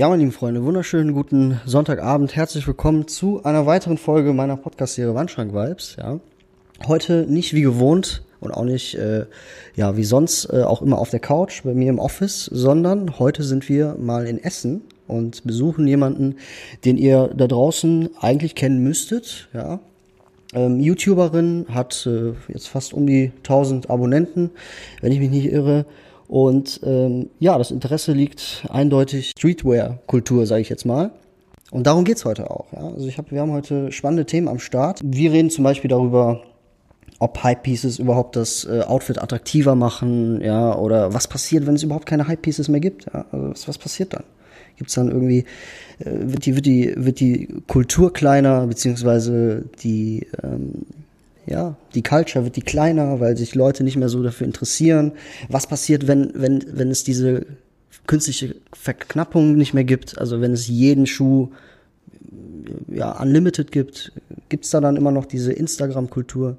Ja, meine lieben Freunde, wunderschönen guten Sonntagabend. Herzlich willkommen zu einer weiteren Folge meiner Podcast-Serie Wandschrank Vibes. Ja. Heute nicht wie gewohnt und auch nicht äh, ja wie sonst äh, auch immer auf der Couch bei mir im Office, sondern heute sind wir mal in Essen und besuchen jemanden, den ihr da draußen eigentlich kennen müsstet. Ja. Ähm, YouTuberin hat äh, jetzt fast um die 1000 Abonnenten, wenn ich mich nicht irre. Und ähm, ja, das Interesse liegt eindeutig Streetwear-Kultur, sage ich jetzt mal. Und darum geht's heute auch. Ja? Also ich hab, wir haben heute spannende Themen am Start. Wir reden zum Beispiel darüber, ob Hype-Pieces überhaupt das äh, Outfit attraktiver machen, ja, oder was passiert, wenn es überhaupt keine Hype-Pieces mehr gibt. Ja? Also was, was passiert dann? Gibt's dann irgendwie, äh, wird, die, wird, die, wird die Kultur kleiner, beziehungsweise die ähm, ja, die Culture wird die kleiner, weil sich Leute nicht mehr so dafür interessieren. Was passiert, wenn, wenn, wenn es diese künstliche Verknappung nicht mehr gibt? Also wenn es jeden Schuh ja, unlimited gibt, gibt es da dann immer noch diese Instagram-Kultur?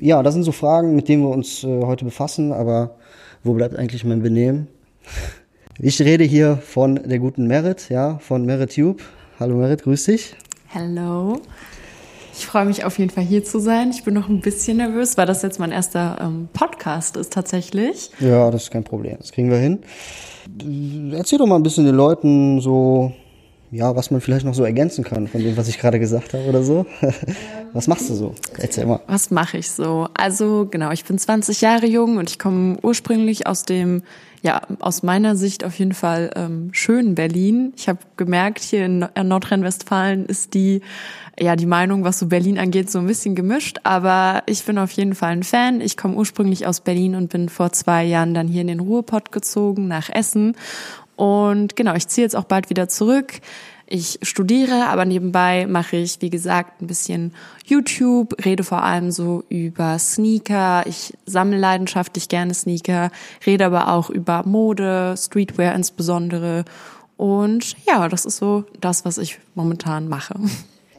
Ja, das sind so Fragen, mit denen wir uns äh, heute befassen, aber wo bleibt eigentlich mein Benehmen? Ich rede hier von der guten Merit, ja, von Merit Tube. Hallo Merit, grüß dich. Hallo. Ich freue mich auf jeden Fall hier zu sein. Ich bin noch ein bisschen nervös, weil das jetzt mein erster ähm, Podcast ist tatsächlich. Ja, das ist kein Problem. Das kriegen wir hin. Erzähl doch mal ein bisschen den Leuten so, ja, was man vielleicht noch so ergänzen kann von dem, was ich gerade gesagt habe oder so. was machst du so? Erzähl mal. Was mache ich so? Also genau, ich bin 20 Jahre jung und ich komme ursprünglich aus dem ja, aus meiner Sicht auf jeden Fall ähm, schön Berlin. Ich habe gemerkt, hier in Nordrhein-Westfalen ist die ja die Meinung, was so Berlin angeht, so ein bisschen gemischt. Aber ich bin auf jeden Fall ein Fan. Ich komme ursprünglich aus Berlin und bin vor zwei Jahren dann hier in den Ruhrpott gezogen nach Essen. Und genau, ich ziehe jetzt auch bald wieder zurück. Ich studiere, aber nebenbei mache ich, wie gesagt, ein bisschen YouTube, rede vor allem so über Sneaker. Ich sammle leidenschaftlich gerne Sneaker, rede aber auch über Mode, Streetwear insbesondere. Und ja, das ist so das, was ich momentan mache.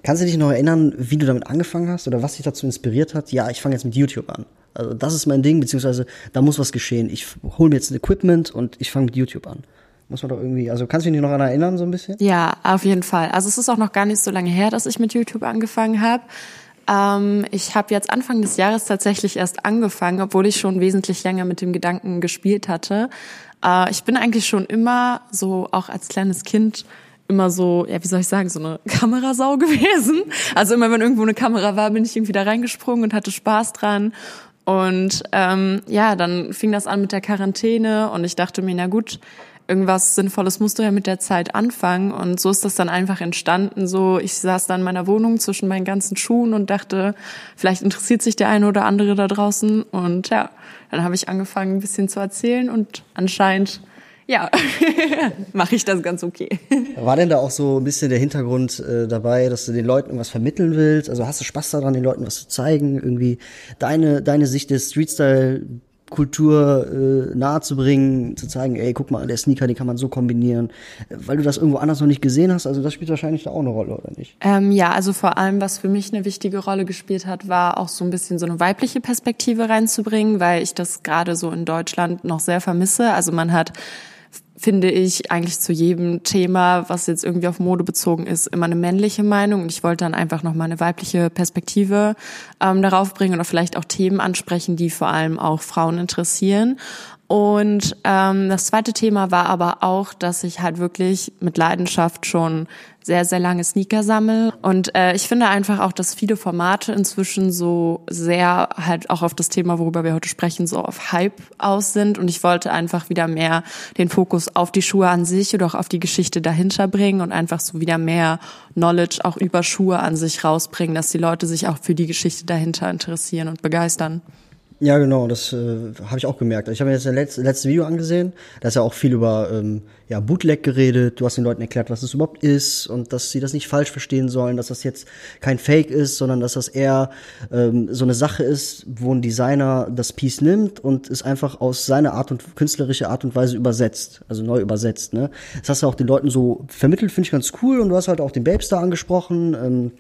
Kannst du dich noch erinnern, wie du damit angefangen hast oder was dich dazu inspiriert hat? Ja, ich fange jetzt mit YouTube an. Also das ist mein Ding, beziehungsweise da muss was geschehen. Ich hole mir jetzt ein Equipment und ich fange mit YouTube an. Muss man doch irgendwie, also kannst du dich noch daran erinnern, so ein bisschen? Ja, auf jeden Fall. Also es ist auch noch gar nicht so lange her, dass ich mit YouTube angefangen habe. Ähm, ich habe jetzt Anfang des Jahres tatsächlich erst angefangen, obwohl ich schon wesentlich länger mit dem Gedanken gespielt hatte. Äh, ich bin eigentlich schon immer so, auch als kleines Kind, immer so, ja, wie soll ich sagen, so eine Kamerasau gewesen. Also immer wenn irgendwo eine Kamera war, bin ich irgendwie da reingesprungen und hatte Spaß dran. Und ähm, ja, dann fing das an mit der Quarantäne und ich dachte mir, na gut, irgendwas Sinnvolles musst du ja mit der Zeit anfangen. Und so ist das dann einfach entstanden. So, ich saß dann in meiner Wohnung zwischen meinen ganzen Schuhen und dachte, vielleicht interessiert sich der eine oder andere da draußen. Und ja, dann habe ich angefangen, ein bisschen zu erzählen und anscheinend ja, mache ich das ganz okay. War denn da auch so ein bisschen der Hintergrund äh, dabei, dass du den Leuten irgendwas vermitteln willst? Also hast du Spaß daran, den Leuten was zu zeigen, irgendwie deine, deine Sicht des Streetstyle Kultur äh, nahezubringen, zu zeigen, ey, guck mal, der Sneaker, den kann man so kombinieren, weil du das irgendwo anders noch nicht gesehen hast. Also das spielt wahrscheinlich da auch eine Rolle, oder nicht? Ähm, ja, also vor allem, was für mich eine wichtige Rolle gespielt hat, war auch so ein bisschen so eine weibliche Perspektive reinzubringen, weil ich das gerade so in Deutschland noch sehr vermisse. Also man hat finde ich eigentlich zu jedem Thema, was jetzt irgendwie auf Mode bezogen ist, immer eine männliche Meinung. Und ich wollte dann einfach nochmal eine weibliche Perspektive ähm, darauf bringen oder vielleicht auch Themen ansprechen, die vor allem auch Frauen interessieren. Und ähm, das zweite Thema war aber auch, dass ich halt wirklich mit Leidenschaft schon sehr, sehr lange Sneaker sammle. Und äh, ich finde einfach auch, dass viele Formate inzwischen so sehr halt auch auf das Thema, worüber wir heute sprechen, so auf Hype aus sind. Und ich wollte einfach wieder mehr den Fokus auf die Schuhe an sich oder auch auf die Geschichte dahinter bringen und einfach so wieder mehr Knowledge auch über Schuhe an sich rausbringen, dass die Leute sich auch für die Geschichte dahinter interessieren und begeistern. Ja, genau, das äh, habe ich auch gemerkt. Ich habe mir jetzt das letzte, letzte Video angesehen, da ist ja auch viel über ähm, ja, Bootleg geredet. Du hast den Leuten erklärt, was es überhaupt ist und dass sie das nicht falsch verstehen sollen, dass das jetzt kein Fake ist, sondern dass das eher ähm, so eine Sache ist, wo ein Designer das Piece nimmt und es einfach aus seiner Art und künstlerische Art und Weise übersetzt, also neu übersetzt. Ne? Das hast du auch den Leuten so vermittelt, finde ich ganz cool. Und du hast halt auch den Babestar angesprochen. Ähm,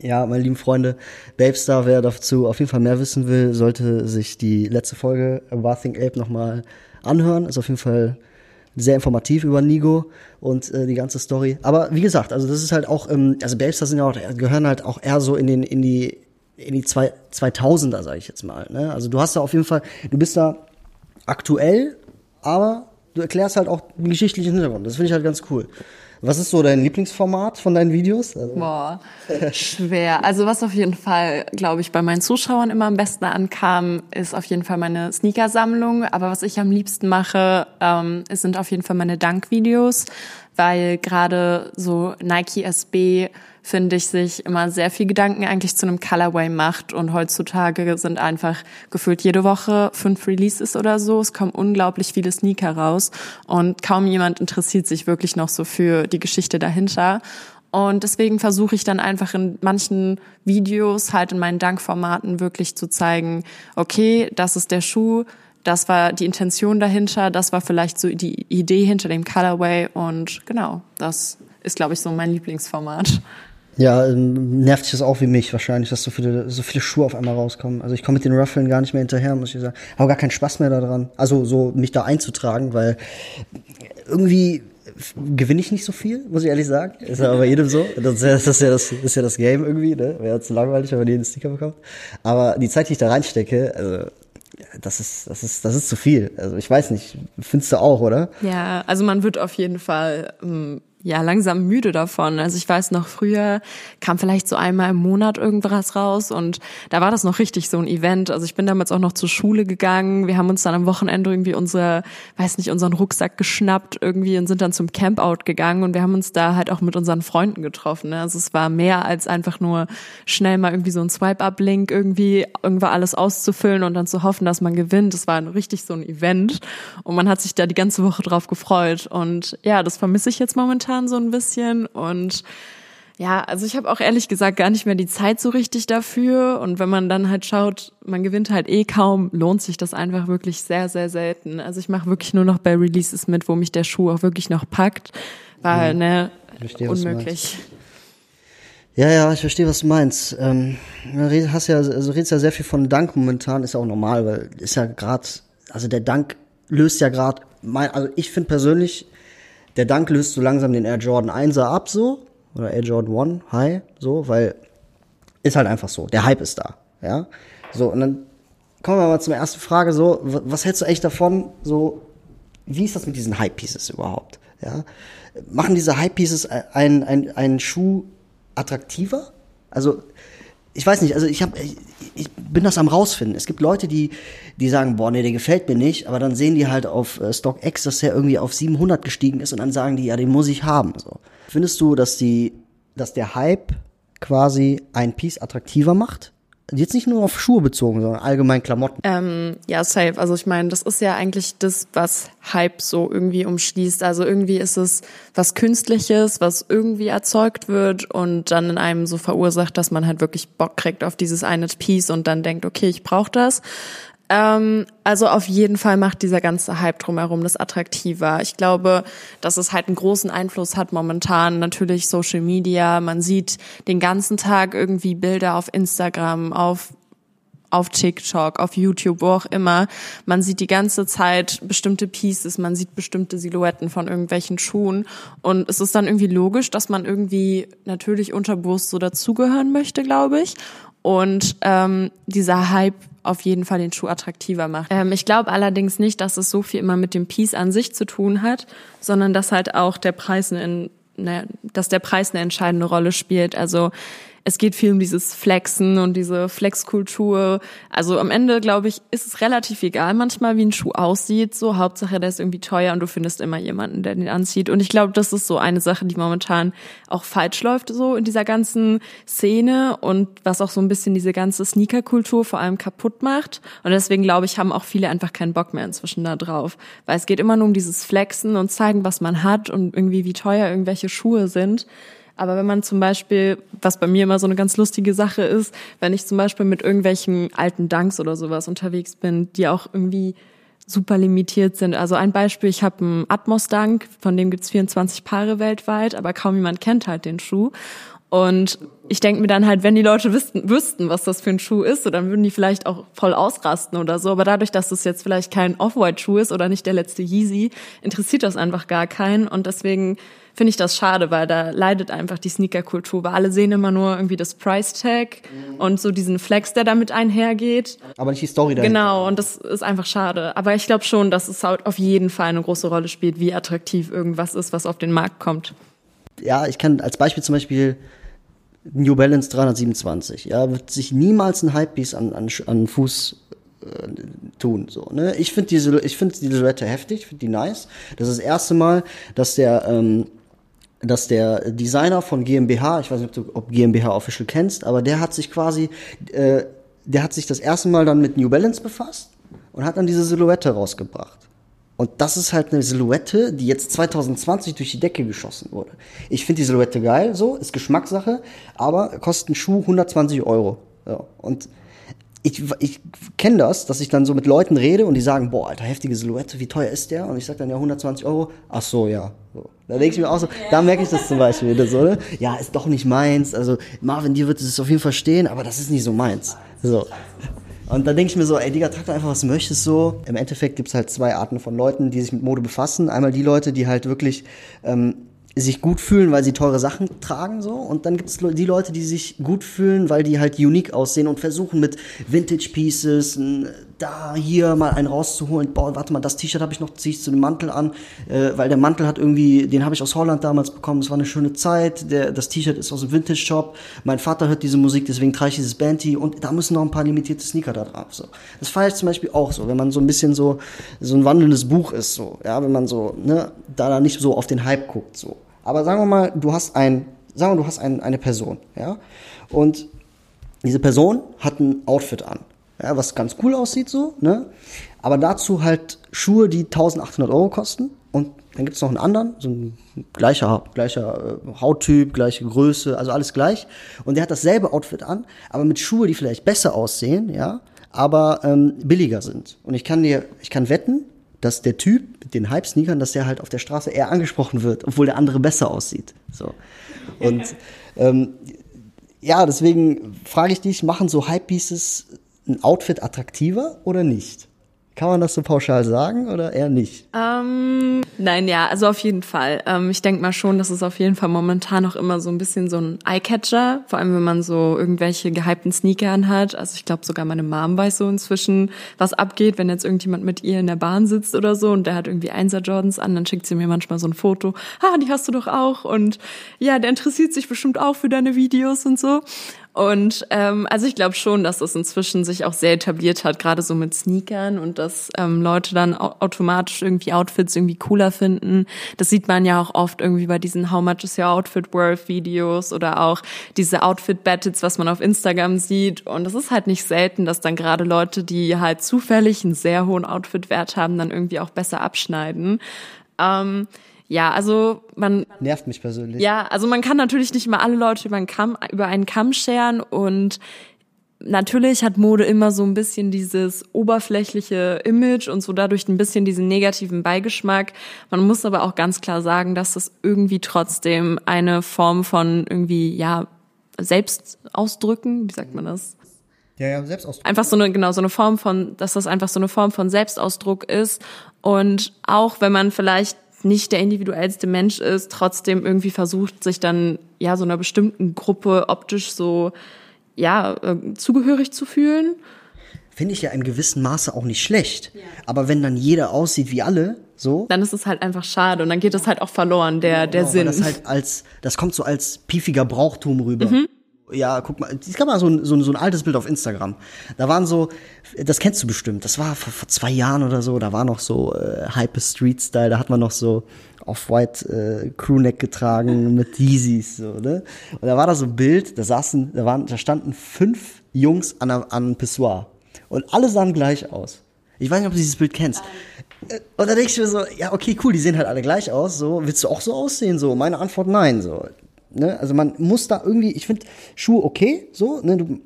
ja, meine lieben Freunde, Babestar, wer dazu auf jeden Fall mehr wissen will, sollte sich die letzte Folge Bathing Ape nochmal anhören. Ist auf jeden Fall sehr informativ über Nigo und äh, die ganze Story. Aber wie gesagt, also das ist halt auch, ähm, also Babester sind ja auch, gehören halt auch eher so in den, in die, in die zwei, 2000er, sage ich jetzt mal. Ne? Also du hast da auf jeden Fall, du bist da aktuell, aber du erklärst halt auch den geschichtlichen Hintergrund. Das finde ich halt ganz cool. Was ist so dein Lieblingsformat von deinen Videos? Also Boah, schwer. Also was auf jeden Fall, glaube ich, bei meinen Zuschauern immer am besten ankam, ist auf jeden Fall meine Sneakersammlung. Aber was ich am liebsten mache, ähm, sind auf jeden Fall meine Dankvideos, weil gerade so Nike SB finde ich, sich immer sehr viel Gedanken eigentlich zu einem Colorway macht. Und heutzutage sind einfach gefühlt jede Woche fünf Releases oder so. Es kommen unglaublich viele Sneaker raus und kaum jemand interessiert sich wirklich noch so für die Geschichte dahinter. Und deswegen versuche ich dann einfach in manchen Videos halt in meinen Dankformaten wirklich zu zeigen, okay, das ist der Schuh, das war die Intention dahinter, das war vielleicht so die Idee hinter dem Colorway und genau, das ist, glaube ich, so mein Lieblingsformat. Ja, ähm, nervt dich das auch wie mich wahrscheinlich, dass so viele, so viele Schuhe auf einmal rauskommen. Also ich komme mit den Ruffeln gar nicht mehr hinterher, muss ich sagen. Habe gar keinen Spaß mehr daran. Also so mich da einzutragen, weil irgendwie gewinne ich nicht so viel, muss ich ehrlich sagen. Ist ja bei jedem so. Das ist ja das, ist ja das, ist ja das Game irgendwie, ne? Wäre zu langweilig, wenn man jeden Sticker bekommt. Aber die Zeit, die ich da reinstecke, also das ist, das ist, das ist zu viel. Also ich weiß nicht, findest du auch, oder? Ja, also man wird auf jeden Fall ähm, ja langsam müde davon. Also ich weiß noch früher kam vielleicht so einmal im Monat irgendwas raus und da war das noch richtig so ein Event. Also ich bin damals auch noch zur Schule gegangen. Wir haben uns dann am Wochenende irgendwie unser, weiß nicht, unseren Rucksack geschnappt irgendwie und sind dann zum Campout gegangen und wir haben uns da halt auch mit unseren Freunden getroffen. Ne? Also es war mehr als einfach nur schnell mal irgendwie so ein Swipe-Up-Link irgendwie irgendwo alles auszufüllen und dann zu hoffen, dass man gewinnt. Das war richtig so ein Event und man hat sich da die ganze Woche drauf gefreut und ja, das vermisse ich jetzt momentan momentan so ein bisschen und ja, also ich habe auch ehrlich gesagt gar nicht mehr die Zeit so richtig dafür. Und wenn man dann halt schaut, man gewinnt halt eh kaum, lohnt sich das einfach wirklich sehr, sehr selten. Also ich mache wirklich nur noch bei Releases mit, wo mich der Schuh auch wirklich noch packt, weil, mhm. ne, verstehe, unmöglich. Ja, ja, ich verstehe, was du meinst. Ähm, du hast ja, also redest ja sehr viel von Dank momentan, ist ja auch normal, weil ist ja gerade, also der Dank löst ja gerade, also ich finde persönlich, der Dank löst so langsam den Air Jordan 1er ab, so. Oder Air Jordan 1 High, so, weil ist halt einfach so. Der Hype ist da, ja. So, und dann kommen wir mal zur ersten Frage, so, was hältst du echt davon, so, wie ist das mit diesen Hype-Pieces überhaupt, ja? Machen diese Hype-Pieces einen, einen Schuh attraktiver? Also, ich weiß nicht, also ich habe ich, bin das am rausfinden. Es gibt Leute, die die sagen, boah, nee, der gefällt mir nicht, aber dann sehen die halt auf äh, StockX, dass der irgendwie auf 700 gestiegen ist und dann sagen die, ja, den muss ich haben, so. Findest du, dass die dass der Hype quasi ein Piece attraktiver macht? Jetzt nicht nur auf Schuhe bezogen, sondern allgemein Klamotten. Ähm, ja, safe. Also ich meine, das ist ja eigentlich das, was Hype so irgendwie umschließt. Also irgendwie ist es was Künstliches, was irgendwie erzeugt wird und dann in einem so verursacht, dass man halt wirklich Bock kriegt auf dieses eine Piece und dann denkt, okay, ich brauche das. Ähm, also auf jeden Fall macht dieser ganze Hype drumherum das attraktiver. Ich glaube, dass es halt einen großen Einfluss hat momentan. Natürlich Social Media. Man sieht den ganzen Tag irgendwie Bilder auf Instagram, auf auf TikTok, auf YouTube, wo auch immer. Man sieht die ganze Zeit bestimmte Pieces, man sieht bestimmte Silhouetten von irgendwelchen Schuhen. Und es ist dann irgendwie logisch, dass man irgendwie natürlich unterbewusst so dazugehören möchte, glaube ich. Und ähm, dieser Hype auf jeden Fall den Schuh attraktiver macht. Ähm, ich glaube allerdings nicht, dass es so viel immer mit dem Piece an sich zu tun hat, sondern dass halt auch der Preis eine, ne, dass der Preis eine entscheidende Rolle spielt. Also es geht viel um dieses Flexen und diese Flexkultur. Also am Ende, glaube ich, ist es relativ egal manchmal, wie ein Schuh aussieht. So Hauptsache, der ist irgendwie teuer und du findest immer jemanden, der den anzieht. Und ich glaube, das ist so eine Sache, die momentan auch falsch läuft, so in dieser ganzen Szene und was auch so ein bisschen diese ganze Sneakerkultur vor allem kaputt macht. Und deswegen glaube ich, haben auch viele einfach keinen Bock mehr inzwischen da drauf. Weil es geht immer nur um dieses Flexen und zeigen, was man hat und irgendwie wie teuer irgendwelche Schuhe sind. Aber wenn man zum Beispiel, was bei mir immer so eine ganz lustige Sache ist, wenn ich zum Beispiel mit irgendwelchen alten Dunks oder sowas unterwegs bin, die auch irgendwie super limitiert sind. Also ein Beispiel, ich habe einen Atmos Dunk, von dem gibt's 24 Paare weltweit, aber kaum jemand kennt halt den Schuh. Und ich denke mir dann halt, wenn die Leute wüssten, wüssten, was das für ein Schuh ist, so, dann würden die vielleicht auch voll ausrasten oder so. Aber dadurch, dass das jetzt vielleicht kein Off-White-Schuh ist oder nicht der letzte Yeezy, interessiert das einfach gar keinen. Und deswegen finde ich das schade, weil da leidet einfach die Sneaker-Kultur, weil alle sehen immer nur irgendwie das Price-Tag mhm. und so diesen Flex, der damit einhergeht. Aber nicht die Story dahinter. Genau, und das ist einfach schade. Aber ich glaube schon, dass es halt auf jeden Fall eine große Rolle spielt, wie attraktiv irgendwas ist, was auf den Markt kommt. Ja, ich kann als Beispiel zum Beispiel New Balance 327, ja, wird sich niemals ein Hypebeast an, an, an Fuß äh, tun. So, ne? Ich finde diese, ich finde die Silhouette heftig, finde die nice. Das ist das erste Mal, dass der, ähm, dass der Designer von GmbH, ich weiß nicht, ob du ob GmbH Official kennst, aber der hat sich quasi, äh, der hat sich das erste Mal dann mit New Balance befasst und hat dann diese Silhouette rausgebracht. Und das ist halt eine Silhouette, die jetzt 2020 durch die Decke geschossen wurde. Ich finde die Silhouette geil, so, ist Geschmackssache, aber kostet ein Schuh 120 Euro. So. Und ich, ich kenne das, dass ich dann so mit Leuten rede und die sagen, boah, alter, heftige Silhouette, wie teuer ist der? Und ich sage dann, ja, 120 Euro. Ach so, ja. So. Da denke ich mir auch so, da merke ich das zum Beispiel wieder so, ne? Ja, ist doch nicht meins. Also Marvin, dir wird es auf jeden Fall stehen, aber das ist nicht so meins. So. Und dann denke ich mir so, ey Digga, trag doch einfach, was du möchtest so. Im Endeffekt gibt's halt zwei Arten von Leuten, die sich mit Mode befassen. Einmal die Leute, die halt wirklich ähm, sich gut fühlen, weil sie teure Sachen tragen so. Und dann gibt es die Leute, die sich gut fühlen, weil die halt unique aussehen und versuchen mit Vintage Pieces da hier mal einen rauszuholen. Boah, warte mal, das T-Shirt habe ich noch, ziehe ich zu dem Mantel an, äh, weil der Mantel hat irgendwie, den habe ich aus Holland damals bekommen. Es war eine schöne Zeit. Der, das T-Shirt ist aus dem Vintage Shop. Mein Vater hört diese Musik, deswegen trage ich dieses Banty und da müssen noch ein paar limitierte Sneaker da drauf. So, das feiere ich zum Beispiel auch so, wenn man so ein bisschen so so ein wandelndes Buch ist so, ja, wenn man so ne, da, da nicht so auf den Hype guckt so. Aber sagen wir mal, du hast ein, sagen wir, du hast ein, eine Person, ja, und diese Person hat ein Outfit an, ja, was ganz cool aussieht so, ne, aber dazu halt Schuhe, die 1800 Euro kosten und dann gibt's noch einen anderen, so ein gleicher, gleicher äh, Hauttyp, gleiche Größe, also alles gleich. Und der hat dasselbe Outfit an, aber mit Schuhe, die vielleicht besser aussehen, ja, aber ähm, billiger sind. Und ich kann dir, ich kann wetten, dass der Typ mit den Hype-Sneakern, dass der halt auf der Straße eher angesprochen wird, obwohl der andere besser aussieht. So. Und ähm, ja, deswegen frage ich dich, machen so Hype-Pieces ein Outfit attraktiver oder nicht? Kann man das so pauschal sagen oder eher nicht? Ähm, nein, ja, also auf jeden Fall. Ähm, ich denke mal schon, dass es auf jeden Fall momentan noch immer so ein bisschen so ein Eyecatcher, vor allem wenn man so irgendwelche gehypten Sneaker anhat. Also ich glaube sogar meine Mom weiß so inzwischen, was abgeht, wenn jetzt irgendjemand mit ihr in der Bahn sitzt oder so und der hat irgendwie Einser Jordans an, dann schickt sie mir manchmal so ein Foto. Ah, die hast du doch auch und ja, der interessiert sich bestimmt auch für deine Videos und so. Und ähm, also ich glaube schon, dass das inzwischen sich auch sehr etabliert hat, gerade so mit Sneakern und dass ähm, Leute dann automatisch irgendwie Outfits irgendwie cooler finden. Das sieht man ja auch oft irgendwie bei diesen How much is your outfit worth Videos oder auch diese Outfit Battles, was man auf Instagram sieht. Und es ist halt nicht selten, dass dann gerade Leute, die halt zufällig einen sehr hohen Outfit-Wert haben, dann irgendwie auch besser abschneiden. Ähm, ja, also man nervt mich persönlich. Ja, also man kann natürlich nicht immer alle Leute über einen Kamm über einen Kamm scheren und natürlich hat Mode immer so ein bisschen dieses oberflächliche Image und so dadurch ein bisschen diesen negativen Beigeschmack. Man muss aber auch ganz klar sagen, dass das irgendwie trotzdem eine Form von irgendwie ja Selbstausdrücken, wie sagt man das? Ja, ja, Selbstausdruck. Einfach so eine, genau, so eine Form von, dass das einfach so eine Form von Selbstausdruck ist. Und auch wenn man vielleicht nicht der individuellste Mensch ist, trotzdem irgendwie versucht, sich dann ja so einer bestimmten Gruppe optisch so ja äh, zugehörig zu fühlen. Finde ich ja im gewissen Maße auch nicht schlecht. Ja. Aber wenn dann jeder aussieht wie alle, so. Dann ist es halt einfach schade und dann geht es halt auch verloren, der, genau, der Sinn. Das halt als, das kommt so als piefiger Brauchtum rüber. Mhm ja, guck mal, es gab mal so ein, so, ein, so ein altes Bild auf Instagram. Da waren so, das kennst du bestimmt, das war vor, vor zwei Jahren oder so, da war noch so äh, Hyper Street Style, da hat man noch so Off-White äh, Crewneck getragen mit Yeezys, so, ne? Und da war da so ein Bild, da saßen, da waren, da standen fünf Jungs an, an einem Pissoir. Und alle sahen gleich aus. Ich weiß nicht, ob du dieses Bild kennst. Äh, und da denke ich mir so, ja, okay, cool, die sehen halt alle gleich aus, so, willst du auch so aussehen, so? Meine Antwort nein, so Ne? Also man muss da irgendwie, ich finde Schuhe okay, so, ne? Du,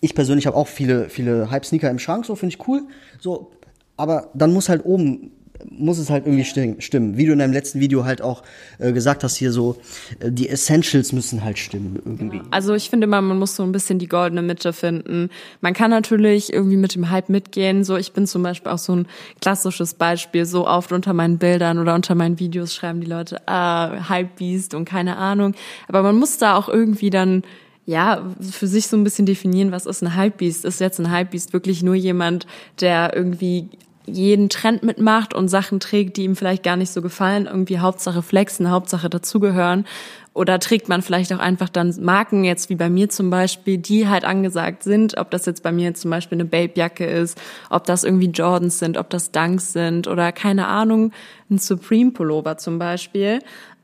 ich persönlich habe auch viele, viele Hype-Sneaker im Schrank, so finde ich cool. So, aber dann muss halt oben muss es halt irgendwie stimmen. Wie du in deinem letzten Video halt auch äh, gesagt hast, hier so, äh, die Essentials müssen halt stimmen irgendwie. Also ich finde immer, man muss so ein bisschen die goldene Mitte finden. Man kann natürlich irgendwie mit dem Hype mitgehen. So, ich bin zum Beispiel auch so ein klassisches Beispiel. So oft unter meinen Bildern oder unter meinen Videos schreiben die Leute, ah, Hype Beast und keine Ahnung. Aber man muss da auch irgendwie dann ja, für sich so ein bisschen definieren, was ist ein Hypebeast? Ist jetzt ein Hypebeast wirklich nur jemand, der irgendwie jeden Trend mitmacht und Sachen trägt, die ihm vielleicht gar nicht so gefallen, irgendwie Hauptsache flexen, Hauptsache dazugehören. Oder trägt man vielleicht auch einfach dann Marken, jetzt wie bei mir zum Beispiel, die halt angesagt sind, ob das jetzt bei mir zum Beispiel eine Babejacke ist, ob das irgendwie Jordans sind, ob das Dunks sind oder keine Ahnung, ein Supreme Pullover zum Beispiel.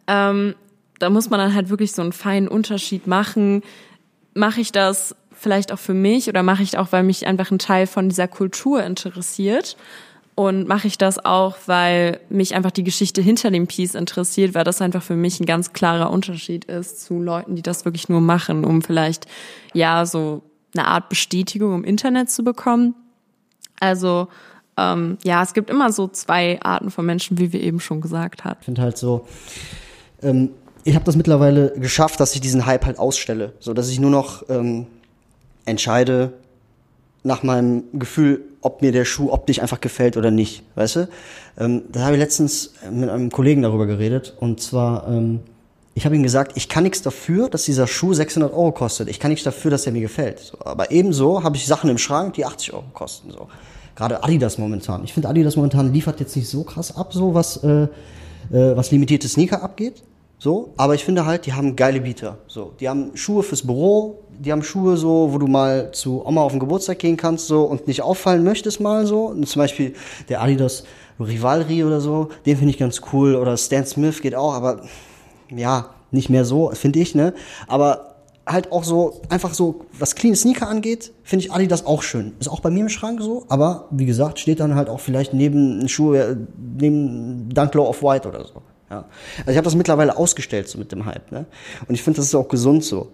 Ähm, da muss man dann halt wirklich so einen feinen Unterschied machen. Mache ich das vielleicht auch für mich oder mache ich auch, weil mich einfach ein Teil von dieser Kultur interessiert? Und mache ich das auch, weil mich einfach die Geschichte hinter dem Piece interessiert, weil das einfach für mich ein ganz klarer Unterschied ist zu Leuten, die das wirklich nur machen, um vielleicht ja so eine Art Bestätigung im Internet zu bekommen. Also ähm, ja, es gibt immer so zwei Arten von Menschen, wie wir eben schon gesagt haben. Ich finde halt so, ähm, ich habe das mittlerweile geschafft, dass ich diesen Hype halt ausstelle, so dass ich nur noch ähm, entscheide, nach meinem Gefühl, ob mir der Schuh optisch einfach gefällt oder nicht, weißt du? Ähm, da habe ich letztens mit einem Kollegen darüber geredet und zwar, ähm, ich habe ihm gesagt, ich kann nichts dafür, dass dieser Schuh 600 Euro kostet. Ich kann nichts dafür, dass er mir gefällt. So, aber ebenso habe ich Sachen im Schrank, die 80 Euro kosten. So. Gerade Adidas momentan. Ich finde Adidas momentan liefert jetzt nicht so krass ab, so was, äh, äh, was limitierte Sneaker abgeht. So, aber ich finde halt, die haben geile Bieter. So, die haben Schuhe fürs Büro, die haben Schuhe so, wo du mal zu Oma auf den Geburtstag gehen kannst so und nicht auffallen möchtest mal so. Und zum Beispiel der Adidas Rivalry oder so, den finde ich ganz cool. Oder Stan Smith geht auch, aber ja, nicht mehr so, finde ich, ne? Aber halt auch so, einfach so, was clean Sneaker angeht, finde ich Adidas auch schön. Ist auch bei mir im Schrank so, aber wie gesagt, steht dann halt auch vielleicht neben Schuhe, neben Dunk Low of White oder so. Ja. Also ich habe das mittlerweile ausgestellt so mit dem Hype. Ne? Und ich finde, das ist auch gesund so.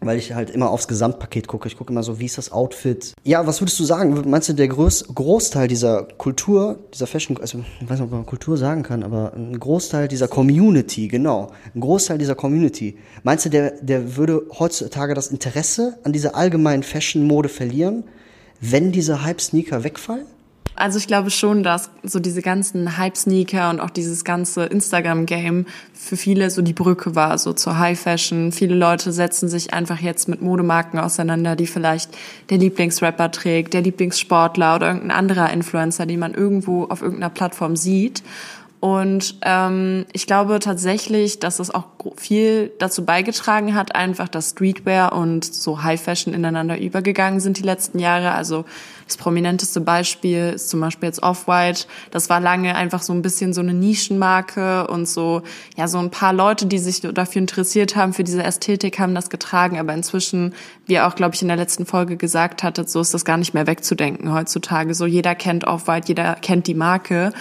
Weil ich halt immer aufs Gesamtpaket gucke. Ich gucke immer so, wie ist das Outfit? Ja, was würdest du sagen? Meinst du, der Groß Großteil dieser Kultur, dieser Fashion, also ich weiß nicht, ob man Kultur sagen kann, aber ein Großteil dieser Community, genau, ein Großteil dieser Community, meinst du, der, der würde heutzutage das Interesse an dieser allgemeinen Fashion-Mode verlieren, wenn diese Hype-Sneaker wegfallen? Also ich glaube schon, dass so diese ganzen Hype-Sneaker und auch dieses ganze Instagram-Game für viele so die Brücke war, so zur High-Fashion. Viele Leute setzen sich einfach jetzt mit Modemarken auseinander, die vielleicht der Lieblingsrapper trägt, der Lieblingssportler oder irgendein anderer Influencer, den man irgendwo auf irgendeiner Plattform sieht. Und ähm, ich glaube tatsächlich, dass es auch viel dazu beigetragen hat, einfach, dass Streetwear und so High Fashion ineinander übergegangen sind die letzten Jahre. Also das prominenteste Beispiel ist zum Beispiel jetzt Off-White. Das war lange einfach so ein bisschen so eine Nischenmarke und so, ja, so ein paar Leute, die sich dafür interessiert haben, für diese Ästhetik, haben das getragen. Aber inzwischen, wie ihr auch, glaube ich, in der letzten Folge gesagt hattet, so ist das gar nicht mehr wegzudenken heutzutage. So jeder kennt Off-White, jeder kennt die Marke.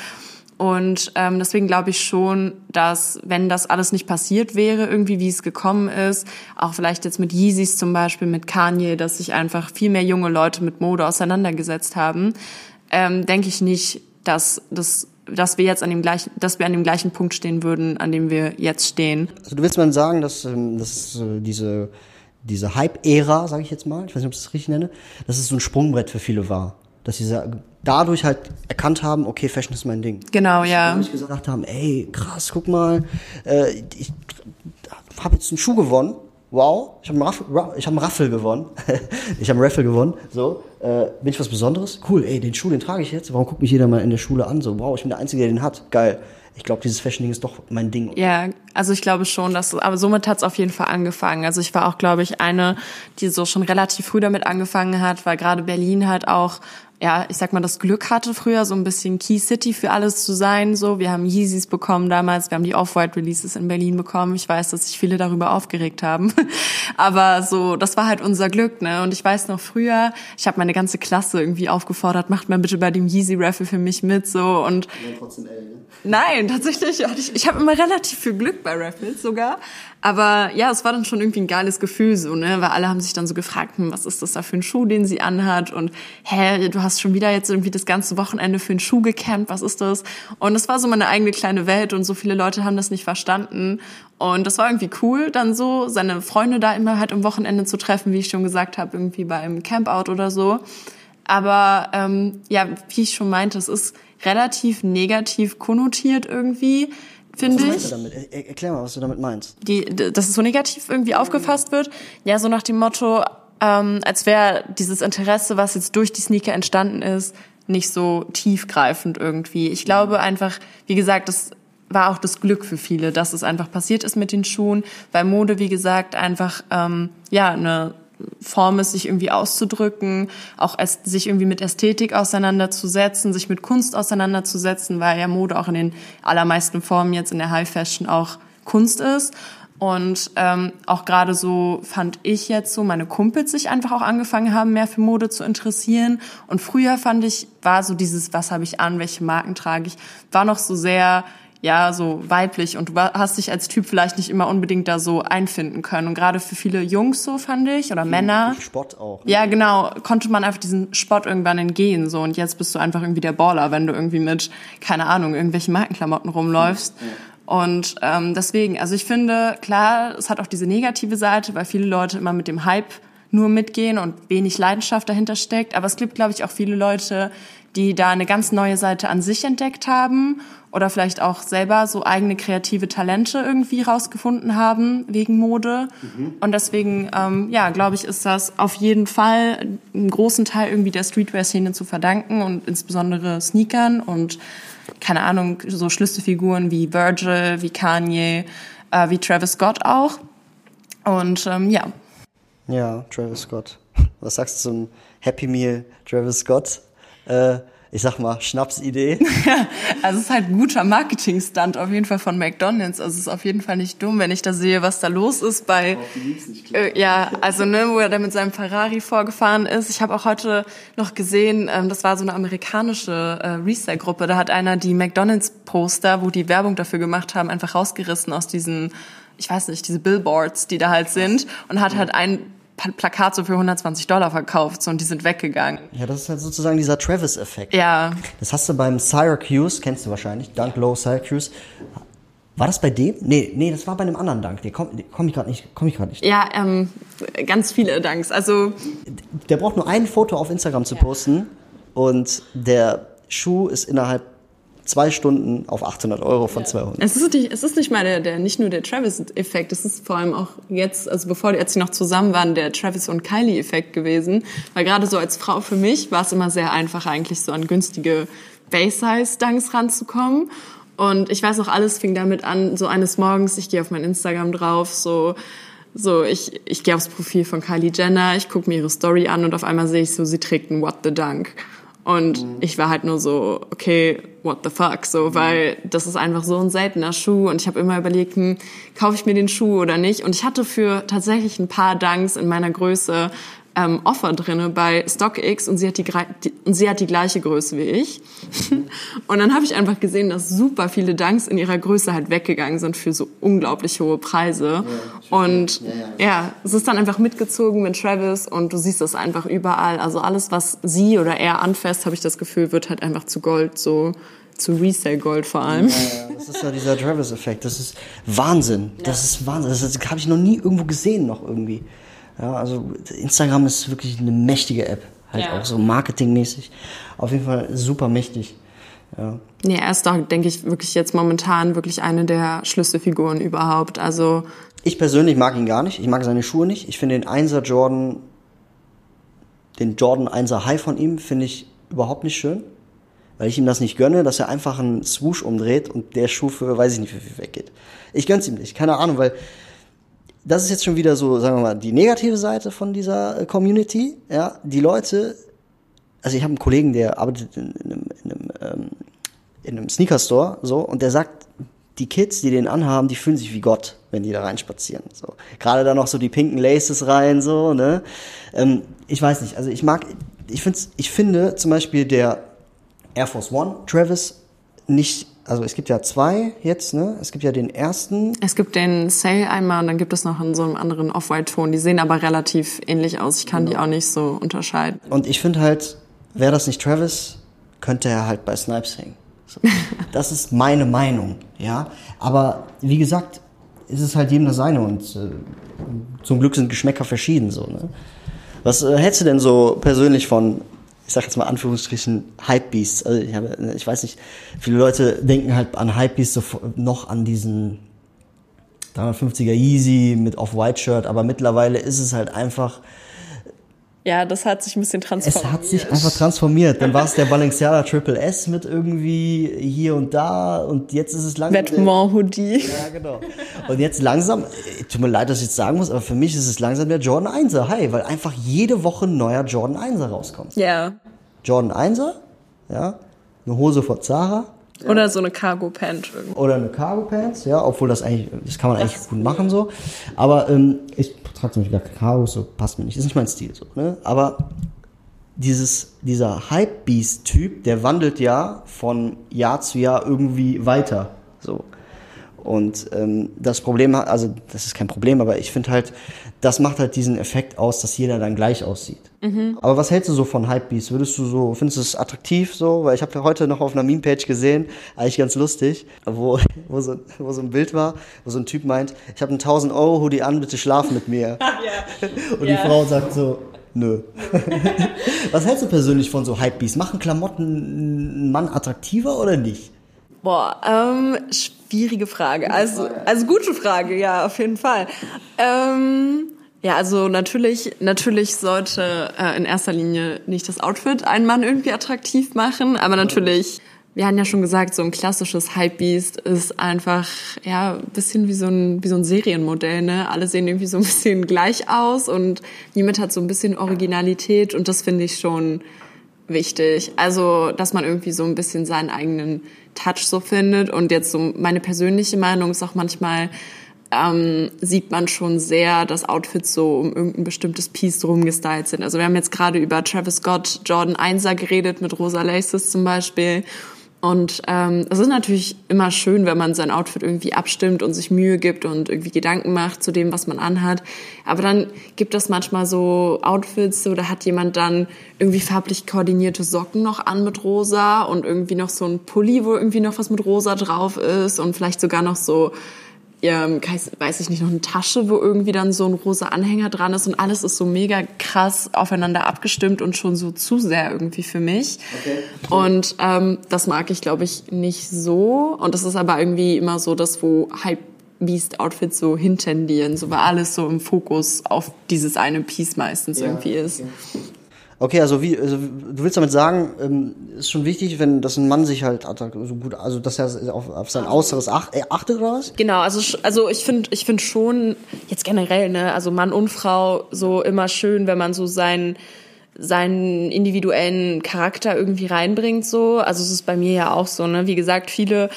Und ähm, deswegen glaube ich schon, dass wenn das alles nicht passiert wäre, irgendwie wie es gekommen ist, auch vielleicht jetzt mit Yeezys zum Beispiel, mit Kanye, dass sich einfach viel mehr junge Leute mit Mode auseinandergesetzt haben, ähm, denke ich nicht, dass das dass wir jetzt an dem gleichen, dass wir an dem gleichen Punkt stehen würden, an dem wir jetzt stehen. Also du willst mal sagen, dass, ähm, dass äh, diese diese Hype-Ära, sage ich jetzt mal, ich weiß nicht, ob ich das richtig nenne, dass es so ein Sprungbrett für viele war dass sie dadurch halt erkannt haben, okay, Fashion ist mein Ding. Genau, ja. Und gesagt haben, ey, krass, guck mal, äh, ich habe jetzt einen Schuh gewonnen. Wow, ich habe einen, ich hab einen Raffel gewonnen. ich habe einen Raffle gewonnen. So, äh, bin ich was Besonderes? Cool, ey, den Schuh, den trage ich jetzt. Warum guckt mich jeder mal in der Schule an? So, wow, ich bin der Einzige, der den hat. Geil ich glaube, dieses Fashion-Ding ist doch mein Ding. Ja, also ich glaube schon, dass, aber somit hat es auf jeden Fall angefangen. Also ich war auch, glaube ich, eine, die so schon relativ früh damit angefangen hat, weil gerade Berlin halt auch ja, ich sag mal, das Glück hatte früher so ein bisschen Key City für alles zu sein. So, wir haben Yeezys bekommen damals, wir haben die Off-White Releases in Berlin bekommen. Ich weiß, dass sich viele darüber aufgeregt haben, aber so, das war halt unser Glück, ne? Und ich weiß noch früher, ich habe meine ganze Klasse irgendwie aufgefordert, macht mal bitte bei dem Yeezy Raffle für mich mit, so und. Ne? Nein, tatsächlich. Ich, ich habe immer relativ viel Glück bei Raffles sogar. Aber ja, es war dann schon irgendwie ein geiles Gefühl so, ne? Weil alle haben sich dann so gefragt, hm, was ist das da für ein Schuh, den sie anhat? Und hä, du hast schon wieder jetzt irgendwie das ganze Wochenende für einen Schuh gecampt, was ist das? Und es war so meine eigene kleine Welt und so viele Leute haben das nicht verstanden. Und das war irgendwie cool, dann so seine Freunde da immer halt am Wochenende zu treffen, wie ich schon gesagt habe, irgendwie beim Campout oder so. Aber ähm, ja, wie ich schon meinte, es ist relativ negativ konnotiert irgendwie, finde ich. Was meinst du damit? Er erklär mal, was du damit meinst. Die, dass es so negativ irgendwie aufgefasst wird. Ja, so nach dem Motto, ähm, als wäre dieses Interesse, was jetzt durch die Sneaker entstanden ist, nicht so tiefgreifend irgendwie. Ich glaube einfach, wie gesagt, das war auch das Glück für viele, dass es einfach passiert ist mit den Schuhen, weil Mode, wie gesagt, einfach ähm, ja eine Form ist, sich irgendwie auszudrücken, auch sich irgendwie mit Ästhetik auseinanderzusetzen, sich mit Kunst auseinanderzusetzen, weil ja Mode auch in den allermeisten Formen jetzt in der High Fashion auch Kunst ist. Und ähm, auch gerade so fand ich jetzt so, meine Kumpels sich einfach auch angefangen haben, mehr für Mode zu interessieren. Und früher fand ich, war so dieses, was habe ich an, welche Marken trage ich, war noch so sehr, ja, so weiblich und du hast dich als Typ vielleicht nicht immer unbedingt da so einfinden können. Und gerade für viele Jungs so fand ich oder Männer. Spott auch. Ne? Ja, genau, konnte man einfach diesen Spott irgendwann entgehen so und jetzt bist du einfach irgendwie der Baller, wenn du irgendwie mit keine Ahnung irgendwelchen Markenklamotten rumläufst. Ja. Und ähm, deswegen, also ich finde, klar, es hat auch diese negative Seite, weil viele Leute immer mit dem Hype nur mitgehen und wenig Leidenschaft dahinter steckt. Aber es gibt, glaube ich, auch viele Leute, die da eine ganz neue Seite an sich entdeckt haben oder vielleicht auch selber so eigene kreative Talente irgendwie rausgefunden haben wegen Mode. Mhm. Und deswegen, ähm, ja, glaube ich, ist das auf jeden Fall einen großen Teil irgendwie der Streetwear-Szene zu verdanken und insbesondere Sneakern und keine Ahnung, so Schlüsselfiguren wie Virgil, wie Kanye, äh, wie Travis Scott auch. Und ähm, ja. Ja, Travis Scott. Was sagst du zum Happy Meal Travis Scott? Äh, ich sag mal, Schnapsidee. also es ist halt ein guter Marketing-Stunt auf jeden Fall von McDonalds. Also es ist auf jeden Fall nicht dumm, wenn ich da sehe, was da los ist bei. Äh, ja, also ne, wo er da mit seinem Ferrari vorgefahren ist. Ich habe auch heute noch gesehen, ähm, das war so eine amerikanische äh, Resale-Gruppe. Da hat einer die McDonalds-Poster, wo die Werbung dafür gemacht haben, einfach rausgerissen aus diesen ich weiß nicht, diese Billboards, die da halt sind und hat halt ein Plakat so für 120 Dollar verkauft so, und die sind weggegangen. Ja, das ist halt sozusagen dieser Travis-Effekt. Ja. Das hast du beim Syracuse, kennst du wahrscheinlich, Dunk Low Syracuse. War das bei dem? Nee, nee, das war bei einem anderen Dank. Nee, komm, komm ich gerade nicht, komm ich gerade nicht. Ja, ähm, ganz viele Danks. Also der braucht nur ein Foto auf Instagram zu posten und der Schuh ist innerhalb zwei Stunden auf 800 Euro von 200. Es ist nicht, es ist nicht mal der, der nicht nur der Travis-Effekt, es ist vor allem auch jetzt, also bevor die, als sie noch zusammen waren, der Travis und Kylie-Effekt gewesen. Weil gerade so als Frau für mich war es immer sehr einfach, eigentlich so an günstige Base-Size-Dunks ranzukommen. Und ich weiß auch, alles fing damit an, so eines Morgens, ich gehe auf mein Instagram drauf, so so, ich, ich gehe aufs Profil von Kylie Jenner, ich gucke mir ihre Story an und auf einmal sehe ich so, sie trägt ein What the Dunk. Und mhm. ich war halt nur so, okay, what the fuck, so, mhm. weil das ist einfach so ein seltener Schuh und ich habe immer überlegt, hm, kaufe ich mir den Schuh oder nicht? Und ich hatte für tatsächlich ein paar Dunks in meiner Größe ähm, Offer drinne bei StockX und sie hat die, die, und sie hat die gleiche Größe wie ich. und dann habe ich einfach gesehen, dass super viele Dunks in ihrer Größe halt weggegangen sind für so unglaublich hohe Preise. Ja, und ja, ja, ja, es ist dann einfach mitgezogen mit Travis und du siehst das einfach überall. Also alles, was sie oder er anfasst, habe ich das Gefühl, wird halt einfach zu Gold so zu Resale Gold vor allem. Ja, ja, das ist ja dieser Travis-Effekt. Das ist Wahnsinn. Das ist Wahnsinn. Das, das habe ich noch nie irgendwo gesehen noch irgendwie. Ja, also Instagram ist wirklich eine mächtige App. Halt ja. auch so marketingmäßig. Auf jeden Fall super mächtig. Ja. Nee, er ist doch, denke ich, wirklich jetzt momentan wirklich eine der Schlüsselfiguren überhaupt. Also. Ich persönlich mag ihn gar nicht. Ich mag seine Schuhe nicht. Ich finde den 1er Jordan, den Jordan 1er High von ihm, finde ich überhaupt nicht schön. Weil ich ihm das nicht gönne, dass er einfach einen Swoosh umdreht und der Schuh für, weiß ich nicht, wie viel weggeht. Ich gönn's ihm nicht. Keine Ahnung, weil das ist jetzt schon wieder so, sagen wir mal, die negative Seite von dieser äh, Community. Ja, die Leute, also ich habe einen Kollegen, der arbeitet in, in einem, in einem, ähm, in einem Sneaker-Store, so, und der sagt, die Kids, die den anhaben, die fühlen sich wie Gott, wenn die da reinspazieren. So. Gerade da noch so die pinken Laces rein, so, ne? Ähm, ich weiß nicht, also ich mag, ich, find's, ich finde zum Beispiel der Air Force One Travis nicht also es gibt ja zwei jetzt, ne? Es gibt ja den ersten. Es gibt den Sale einmal und dann gibt es noch in so einem anderen Off-White-Ton. Die sehen aber relativ ähnlich aus. Ich kann genau. die auch nicht so unterscheiden. Und ich finde halt, wäre das nicht Travis, könnte er halt bei Snipes hängen. So. Das ist meine Meinung, ja. Aber wie gesagt, ist es halt jedem das seine und äh, zum Glück sind Geschmäcker verschieden so. Ne? Was äh, hältst du denn so persönlich von, ich sag jetzt mal Anführungsstrichen, Hypebeasts? Also ich, habe, ich weiß nicht, viele Leute denken halt an Hypebeasts so noch an diesen 350er Easy mit Off-White-Shirt, aber mittlerweile ist es halt einfach ja, das hat sich ein bisschen transformiert. Es hat sich einfach transformiert. Dann war es der Balenciaga Triple S mit irgendwie hier und da und jetzt ist es langsam. Vêtement Hoodie. Ja, genau. Und jetzt langsam, tut mir leid, dass ich jetzt sagen muss, aber für mich ist es langsam der Jordan 1er. Hi, weil einfach jede Woche ein neuer Jordan 1er rauskommt. Ja. Jordan 1er, ja, eine Hose von Zara. Ja. Oder so eine Cargo Pant. Oder eine Cargo Pants, ja, obwohl das eigentlich, das kann man das eigentlich gut machen so. Aber ähm, ich trage zum Beispiel Kakao, so passt mir nicht, ist nicht mein Stil so, ne? Aber dieses, dieser Hype-Beast-Typ, der wandelt ja von Jahr zu Jahr irgendwie weiter, so. Und ähm, das Problem also das ist kein Problem, aber ich finde halt, das macht halt diesen Effekt aus, dass jeder dann gleich aussieht. Mhm. Aber was hältst du so von Hypebeast? Würdest du so, findest du es attraktiv so? Weil ich habe ja heute noch auf einer Meme-Page gesehen, eigentlich ganz lustig, wo, wo, so, wo so ein Bild war, wo so ein Typ meint, ich habe einen 1000 Euro Hoodie an, bitte schlaf mit mir. ja. Und ja. die Frau sagt so, nö. was hältst du persönlich von so Hypebeast? Machen Klamotten einen Mann attraktiver oder nicht? Boah, ähm, schwierige Frage. Also, also gute Frage, ja, auf jeden Fall. Ähm, ja, also natürlich, natürlich sollte äh, in erster Linie nicht das Outfit einen Mann irgendwie attraktiv machen, aber natürlich, wir haben ja schon gesagt, so ein klassisches Hypebeast ist einfach ja ein bisschen wie so ein wie so ein Serienmodell, ne? Alle sehen irgendwie so ein bisschen gleich aus und niemand hat so ein bisschen Originalität und das finde ich schon wichtig. Also, dass man irgendwie so ein bisschen seinen eigenen Touch so findet. Und jetzt so meine persönliche Meinung ist auch manchmal, ähm, sieht man schon sehr, dass Outfits so um irgendein bestimmtes Piece drum gestylt sind. Also wir haben jetzt gerade über Travis Scott Jordan 1er geredet mit Rosa Laces zum Beispiel. Und ähm, es ist natürlich immer schön, wenn man sein Outfit irgendwie abstimmt und sich Mühe gibt und irgendwie Gedanken macht zu dem, was man anhat. Aber dann gibt es manchmal so Outfits, so da hat jemand dann irgendwie farblich koordinierte Socken noch an mit rosa und irgendwie noch so ein Pulli, wo irgendwie noch was mit rosa drauf ist und vielleicht sogar noch so ähm, weiß ich nicht, noch eine Tasche, wo irgendwie dann so ein rosa Anhänger dran ist und alles ist so mega krass aufeinander abgestimmt und schon so zu sehr irgendwie für mich. Okay. Und ähm, das mag ich, glaube ich, nicht so. Und das ist aber irgendwie immer so das, wo Hype Beast Outfits so hintendieren, so weil alles so im Fokus auf dieses eine Piece meistens ja, irgendwie ist. Okay. Okay, also wie, also du willst damit sagen, ähm, ist schon wichtig, wenn dass ein Mann sich halt so gut, also dass er auf, auf sein Äußeres ach, äh, achtet oder was? Genau, also also ich finde ich finde schon jetzt generell ne, also Mann und Frau so immer schön, wenn man so seinen seinen individuellen Charakter irgendwie reinbringt so. Also es ist bei mir ja auch so, ne? Wie gesagt, viele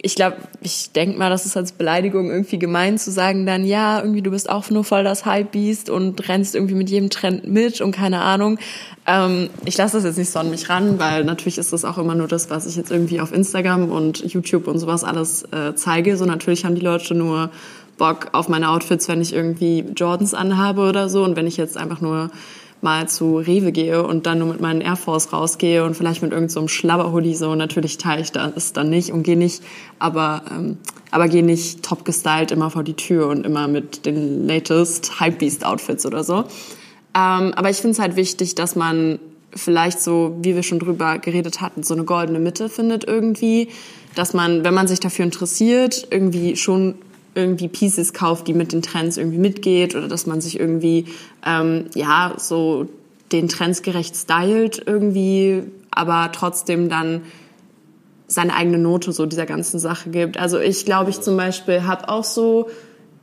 ich glaube, ich denke mal, das ist als Beleidigung irgendwie gemein zu sagen dann, ja, irgendwie du bist auch nur voll das Hype-Beast und rennst irgendwie mit jedem Trend mit und keine Ahnung. Ähm, ich lasse das jetzt nicht so an mich ran, weil natürlich ist das auch immer nur das, was ich jetzt irgendwie auf Instagram und YouTube und sowas alles äh, zeige. So natürlich haben die Leute nur Bock auf meine Outfits, wenn ich irgendwie Jordans anhabe oder so und wenn ich jetzt einfach nur mal zu Rewe gehe und dann nur mit meinen Air Force rausgehe und vielleicht mit irgendeinem so Schlabberhoodie so, natürlich teile ich das dann nicht und gehe nicht, aber, ähm, aber gehe nicht top gestylt immer vor die Tür und immer mit den latest Hypebeast Outfits oder so. Ähm, aber ich finde es halt wichtig, dass man vielleicht so, wie wir schon drüber geredet hatten, so eine goldene Mitte findet irgendwie, dass man, wenn man sich dafür interessiert, irgendwie schon irgendwie Pieces kauft, die mit den Trends irgendwie mitgeht oder dass man sich irgendwie ähm, ja so den Trends gerecht stylt irgendwie, aber trotzdem dann seine eigene Note so dieser ganzen Sache gibt. Also ich glaube, ich zum Beispiel habe auch so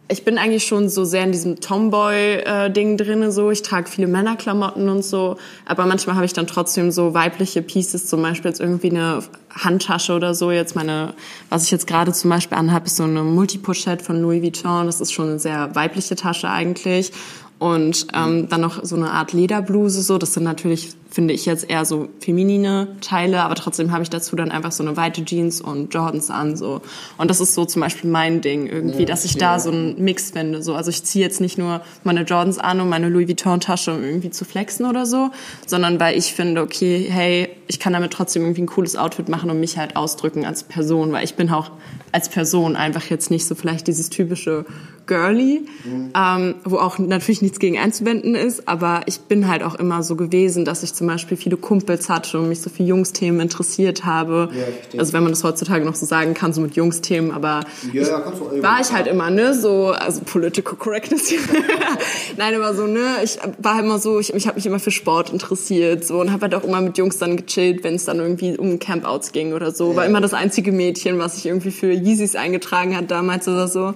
ich bin eigentlich schon so sehr in diesem Tomboy-Ding äh, drinne so. Ich trage viele Männerklamotten und so, aber manchmal habe ich dann trotzdem so weibliche Pieces, zum Beispiel jetzt irgendwie eine Handtasche oder so. Jetzt meine, was ich jetzt gerade zum Beispiel anhabe, ist so eine Multipochette von Louis Vuitton. Das ist schon eine sehr weibliche Tasche eigentlich. Und ähm, dann noch so eine Art Lederbluse so. Das sind natürlich, finde ich jetzt eher so feminine Teile, aber trotzdem habe ich dazu dann einfach so eine weite Jeans und Jordans an so. Und das ist so zum Beispiel mein Ding irgendwie, ja, dass ich ja. da so einen Mix finde. So, also ich ziehe jetzt nicht nur meine Jordans an und meine Louis Vuitton Tasche, um irgendwie zu flexen oder so, sondern weil ich finde, okay, hey, ich kann damit trotzdem irgendwie ein cooles Outfit machen und mich halt ausdrücken als Person, weil ich bin auch als Person einfach jetzt nicht so vielleicht dieses typische girly, mhm. ähm, wo auch natürlich nichts gegen einzuwenden ist, aber ich bin halt auch immer so gewesen, dass ich zum Beispiel viele Kumpels hatte und mich so für Jungsthemen interessiert habe. Ja, also wenn man das heutzutage noch so sagen kann, so mit Jungsthemen, aber ja, ich, ja, war ich halt immer, ne, so, also Political Correctness. Nein, aber so, ne, ich war halt immer so, ich, ich habe mich immer für Sport interessiert, so, und habe halt auch immer mit Jungs dann gechillt, wenn es dann irgendwie um Campouts ging oder so. War immer das einzige Mädchen, was sich irgendwie für Yeezys eingetragen hat damals oder so.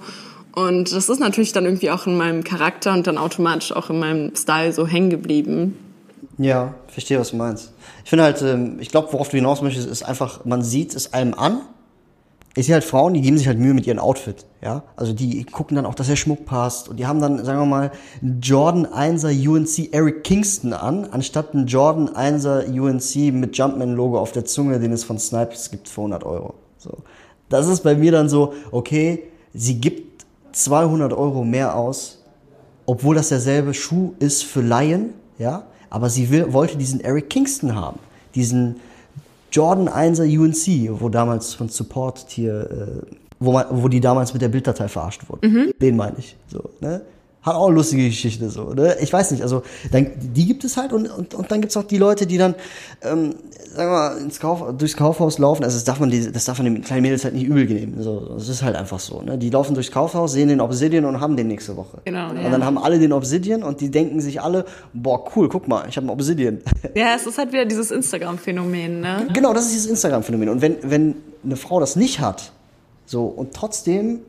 Und das ist natürlich dann irgendwie auch in meinem Charakter und dann automatisch auch in meinem Style so hängen geblieben. Ja, verstehe, was du meinst. Ich finde halt, ähm, ich glaube, worauf du hinaus möchtest, ist einfach, man sieht es einem an. Ich sehe halt Frauen, die geben sich halt Mühe mit ihrem Outfit, ja. Also die gucken dann auch, dass der Schmuck passt. Und die haben dann, sagen wir mal, einen Jordan 1er UNC Eric Kingston an, anstatt einen Jordan 1er UNC mit Jumpman-Logo auf der Zunge, den es von Snipes gibt für 100 Euro. So. Das ist bei mir dann so, okay, sie gibt 200 Euro mehr aus, obwohl das derselbe Schuh ist für Laien, ja, aber sie will, wollte diesen Eric Kingston haben, diesen Jordan 1er UNC, wo damals von Support hier, äh, wo, man, wo die damals mit der Bilddatei verarscht wurden. Mhm. Den meine ich. So, ne? Hat auch eine lustige Geschichte so, ne? Ich weiß nicht, also dann, die gibt es halt und, und, und dann gibt's auch die Leute, die dann, ähm, sagen wir mal, ins Kauf, durchs Kaufhaus laufen. Also das darf man, das darf man den kleinen Mädels halt nicht übel nehmen. So, das ist halt einfach so. Ne? Die laufen durchs Kaufhaus, sehen den Obsidian und haben den nächste Woche. Genau. Und ja. dann haben alle den Obsidian und die denken sich alle, boah, cool, guck mal, ich habe einen Obsidian. Ja, es ist halt wieder dieses Instagram-Phänomen, ne? Genau, das ist dieses Instagram-Phänomen. Und wenn, wenn eine Frau das nicht hat, so, und trotzdem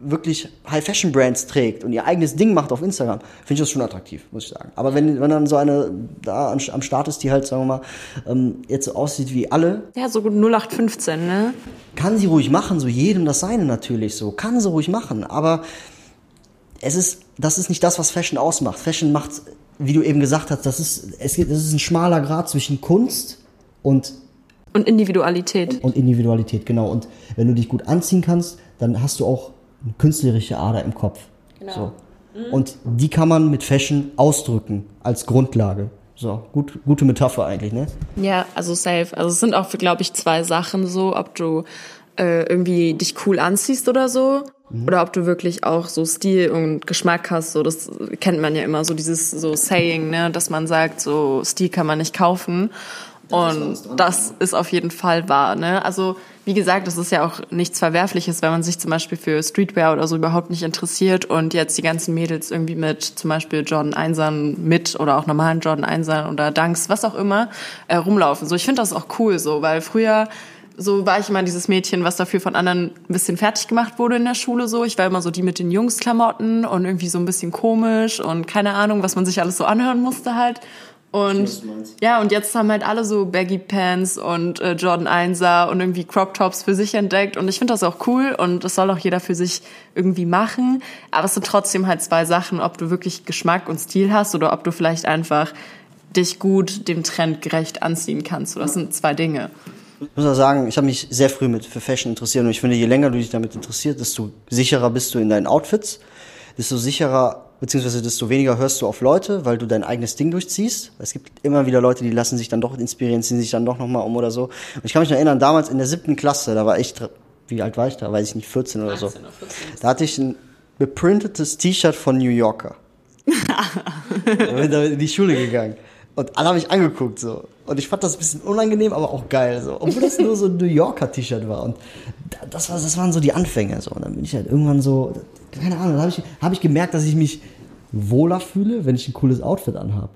wirklich High-Fashion-Brands trägt und ihr eigenes Ding macht auf Instagram, finde ich das schon attraktiv, muss ich sagen. Aber wenn, wenn dann so eine da am Start ist, die halt, sagen wir mal, ähm, jetzt so aussieht wie alle. Ja, so gut 0815, ne? Kann sie ruhig machen, so jedem das seine natürlich so. Kann sie ruhig machen, aber es ist, das ist nicht das, was Fashion ausmacht. Fashion macht, wie du eben gesagt hast, das ist, es gibt, das ist ein schmaler Grad zwischen Kunst und und Individualität. Und, und Individualität, genau. Und wenn du dich gut anziehen kannst, dann hast du auch eine künstlerische Ader im Kopf. Genau. So. Mhm. Und die kann man mit Fashion ausdrücken als Grundlage. So, gut, gute Metapher eigentlich, ne? Ja, also safe. Also es sind auch, glaube ich, zwei Sachen so, ob du äh, irgendwie dich cool anziehst oder so. Mhm. Oder ob du wirklich auch so Stil und Geschmack hast, so das kennt man ja immer, so dieses so Saying, ne, dass man sagt, so Stil kann man nicht kaufen. Und das ist auf jeden Fall wahr. Ne? Also wie gesagt, das ist ja auch nichts Verwerfliches, wenn man sich zum Beispiel für Streetwear oder so überhaupt nicht interessiert und jetzt die ganzen Mädels irgendwie mit zum Beispiel Jordan 1ern mit oder auch normalen Jordan 1ern oder Dunks, was auch immer, äh, rumlaufen. So, ich finde das auch cool so, weil früher so war ich immer dieses Mädchen, was dafür von anderen ein bisschen fertig gemacht wurde in der Schule so. Ich war immer so die mit den Jungsklamotten und irgendwie so ein bisschen komisch und keine Ahnung, was man sich alles so anhören musste halt. Und ja, und jetzt haben halt alle so Baggy Pants und äh, Jordan 1er und irgendwie Crop Tops für sich entdeckt. Und ich finde das auch cool und das soll auch jeder für sich irgendwie machen. Aber es sind trotzdem halt zwei Sachen, ob du wirklich Geschmack und Stil hast oder ob du vielleicht einfach dich gut dem Trend gerecht anziehen kannst. So, das sind zwei Dinge. Ich muss auch sagen, ich habe mich sehr früh mit für Fashion interessiert und ich finde, je länger du dich damit interessierst, desto sicherer bist du in deinen Outfits, desto sicherer beziehungsweise desto weniger hörst du auf Leute, weil du dein eigenes Ding durchziehst. Es gibt immer wieder Leute, die lassen sich dann doch inspirieren, ziehen sich dann doch nochmal um oder so. Und ich kann mich noch erinnern, damals in der siebten Klasse, da war ich, wie alt war ich da? Weiß ich nicht, 14 oder 14 so. Oder 14. Da hatte ich ein beprintetes T-Shirt von New Yorker. da bin ich in die Schule gegangen. Und alle haben mich angeguckt so. Und ich fand das ein bisschen unangenehm, aber auch geil so. Obwohl das nur so ein New Yorker T-Shirt war. Und das, war, das waren so die Anfänge so. Und dann bin ich halt irgendwann so, keine Ahnung, dann habe ich, hab ich gemerkt, dass ich mich wohler fühle, wenn ich ein cooles Outfit anhabe.